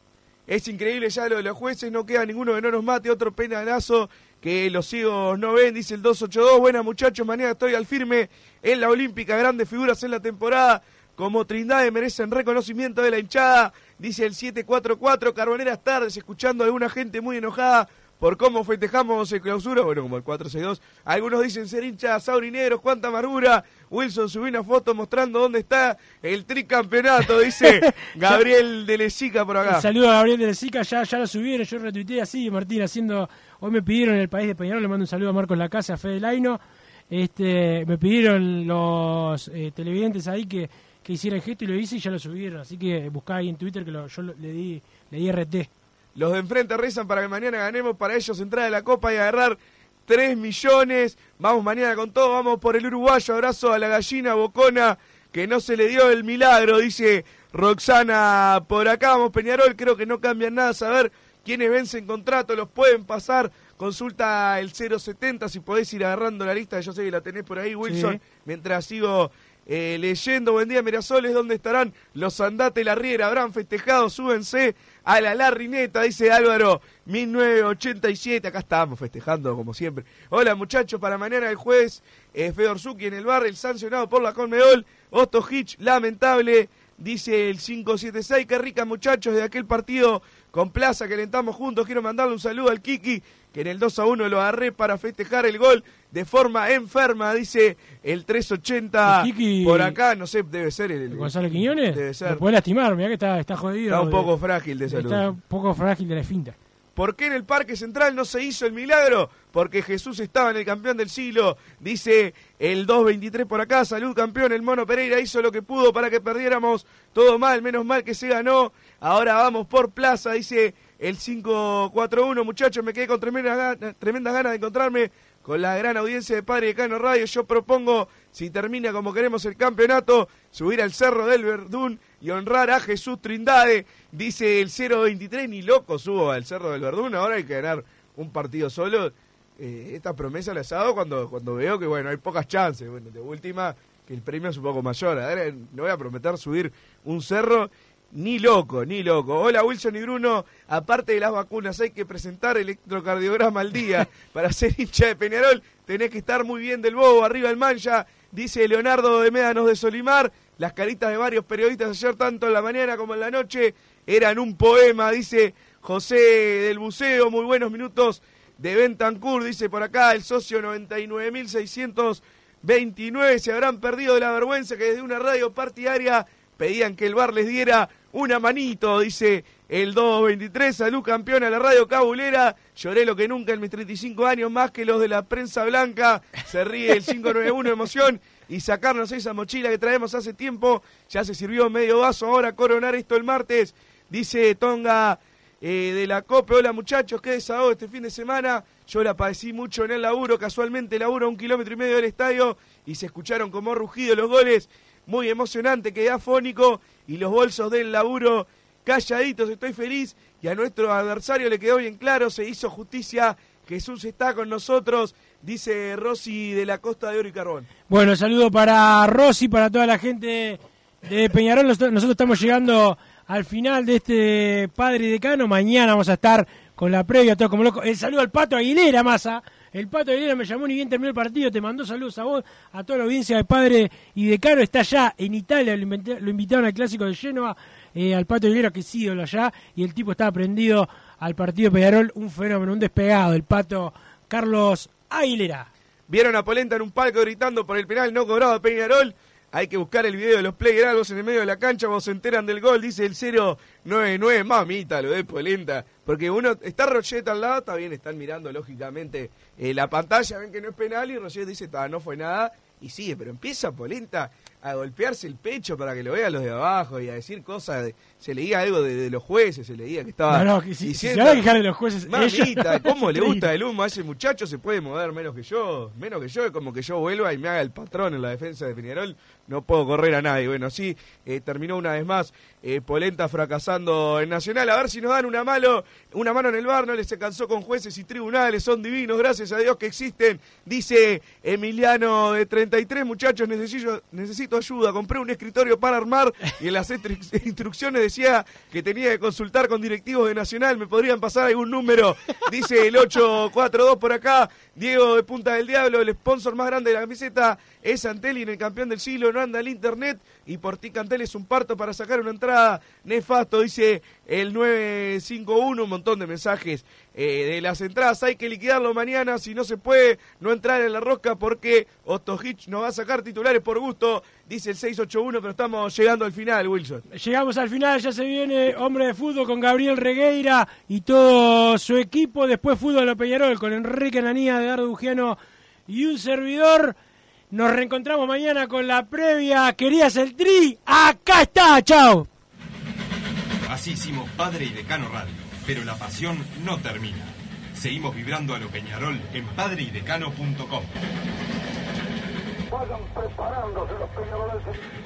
Es increíble ya lo de los jueces, no queda ninguno que no nos mate, otro penalazo que los ciegos no ven, dice el 282. Buenas muchachos, mañana estoy al firme en la Olímpica, grandes figuras en la temporada. Como Trindade merecen reconocimiento de la hinchada, dice el 744. Carboneras tardes, escuchando a alguna gente muy enojada por cómo festejamos el clausura, bueno, como el 462. Algunos dicen ser hinchas saurineros, cuánta amargura. Wilson subió una foto mostrando dónde está el tricampeonato, dice [LAUGHS] Gabriel de Lezica por acá. Saludos a Gabriel de Lezica, ya, ya lo subieron, yo retuiteé así, Martín, haciendo, hoy me pidieron en el país de Peñarol, le mando un saludo a Marcos Lacasa, a Fede Laino, este, me pidieron los eh, televidentes ahí que, que hiciera el gesto y lo hice y ya lo subieron, así que buscá ahí en Twitter que lo, yo le di, le di RT. Los de enfrente rezan para que mañana ganemos, para ellos entrar a la Copa y agarrar 3 millones. Vamos mañana con todo, vamos por el uruguayo. Abrazo a la gallina bocona que no se le dio el milagro, dice Roxana por acá. Vamos Peñarol, creo que no cambian nada. Saber quiénes vencen contrato, los pueden pasar. Consulta el 070 si podés ir agarrando la lista, yo sé que la tenés por ahí, Wilson, mientras sigo eh, leyendo. Buen día, Mirasoles, ¿dónde estarán los Andate La Riera? ¿Habrán festejado? Súbense a la Larrineta, dice Álvaro, 1987. Acá estamos festejando como siempre. Hola muchachos, para mañana el juez eh, Fedor Zucchi en el bar, el sancionado por la Conmebol. Otto Hitch, lamentable, dice el 576. Qué rica muchachos de aquel partido con Plaza que alentamos juntos. Quiero mandarle un saludo al Kiki, que en el 2 a 1 lo agarré para festejar el gol de forma enferma, dice el 380 por acá, no sé, debe ser el, Gonzalo Quiñones. Debe ser. puede lastimar, mira que está, está jodido. Está un poco frágil de salud. Está un poco frágil de la finta. ¿Por qué en el Parque Central no se hizo el milagro? Porque Jesús estaba en el campeón del siglo, dice el 223 por acá. Salud campeón, el Mono Pereira hizo lo que pudo para que perdiéramos. Todo mal, menos mal que se ganó. Ahora vamos por plaza, dice el 541. Muchachos, me quedé con tremendas ganas de encontrarme con la gran audiencia de Padre de Cano Radio. Yo propongo, si termina como queremos el campeonato, subir al Cerro del Verdún y honrar a Jesús Trindade. Dice el 023, ni loco subo al Cerro del Verdún, ahora hay que ganar un partido solo. Eh, esta promesa la he dado cuando, cuando veo que bueno hay pocas chances. Bueno, de última, que el premio es un poco mayor. Ahora no voy a prometer subir un cerro ni loco, ni loco. Hola Wilson y Bruno. Aparte de las vacunas, hay que presentar electrocardiograma al día. [LAUGHS] Para ser hincha de Peñarol, tenés que estar muy bien del bobo, arriba el mancha. Dice Leonardo de Médanos de Solimar. Las caritas de varios periodistas ayer, tanto en la mañana como en la noche, eran un poema. Dice José del Buceo. Muy buenos minutos de Bentancur. Dice por acá el socio 99.629. Se habrán perdido de la vergüenza que desde una radio partidaria pedían que el bar les diera una manito, dice el 223, salud campeón a la radio cabulera, lloré lo que nunca en mis 35 años, más que los de la prensa blanca, se ríe el 591 emoción. Y sacarnos esa mochila que traemos hace tiempo, ya se sirvió medio vaso, ahora coronar esto el martes, dice Tonga eh, de la COPE, hola muchachos, qué desahogo este fin de semana, yo la padecí mucho en el laburo, casualmente laburo a un kilómetro y medio del estadio y se escucharon como rugido los goles, muy emocionante, quedé afónico y los bolsos del laburo calladitos, estoy feliz y a nuestro adversario le quedó bien claro, se hizo justicia, Jesús está con nosotros, dice Rosy de la Costa de Oro y Carbón. Bueno, saludo para Rosy, para toda la gente de Peñarol, nosotros estamos llegando al final de este Padre Decano, mañana vamos a estar con la previa, todo como loco. El saludo al Pato Aguilera, Massa, el Pato Aguilera me llamó ni bien terminó el partido, te mandó saludos a vos, a toda la audiencia de Padre y de Caro. Está allá en Italia, lo, invitaron al Clásico de Genoa, eh, al Pato Aguilera, que es ídolo allá, y el tipo está aprendido al partido Peñarol, un fenómeno, un despegado, el Pato Carlos Aguilera. Vieron a Polenta en un palco gritando por el penal no cobrado a Peñarol. Hay que buscar el video de los play algo en el medio de la cancha, vos se enteran del gol, dice el 099, mamita lo de Polenta. Porque uno, está Rocheta al lado, está bien, están mirando lógicamente eh, la pantalla, ven que no es penal y Rocheta dice, no fue nada, y sigue, pero empieza Polenta a golpearse el pecho para que lo vean los de abajo y a decir cosas. De, se leía algo de, de los jueces, se leía que estaba. No, no, que si, si se va a quejar de los jueces. Mamita, [LAUGHS] ¿cómo le gusta el humo a ese muchacho? Se puede mover menos que yo. Menos que yo, es como que yo vuelva y me haga el patrón en la defensa de Peñarol. No puedo correr a nadie. Bueno, sí, eh, terminó una vez más eh, Polenta fracasando en Nacional. A ver si nos dan una, malo, una mano en el bar. No les se cansó con jueces y tribunales. Son divinos, gracias a Dios que existen. Dice Emiliano de 33, muchachos, necesito, necesito ayuda. Compré un escritorio para armar y en las instru- [LAUGHS] instrucciones decía que tenía que consultar con directivos de Nacional. ¿Me podrían pasar algún número? Dice el 842 por acá. Diego de Punta del Diablo, el sponsor más grande de la camiseta es Antel y en el campeón del siglo no anda el internet y por ti Cantel es un parto para sacar una entrada nefasto, dice el 951, un montón de mensajes eh, de las entradas, hay que liquidarlo mañana, si no se puede no entrar en la rosca porque Ostojic nos va a sacar titulares por gusto, dice el 681, pero estamos llegando al final, Wilson. Llegamos al final, ya se viene Hombre de Fútbol con Gabriel Regueira y todo su equipo. Después Fútbol de Peñarol con Enrique Nanía, Eduardo Bugiano y un servidor. Nos reencontramos mañana con la previa. ¿Querías el tri? Acá está, chao. Así hicimos Padre y Decano Radio, pero la pasión no termina. Seguimos vibrando a lo Peñarol en padreidecano.com. Vayan preparándose los peñarolenses.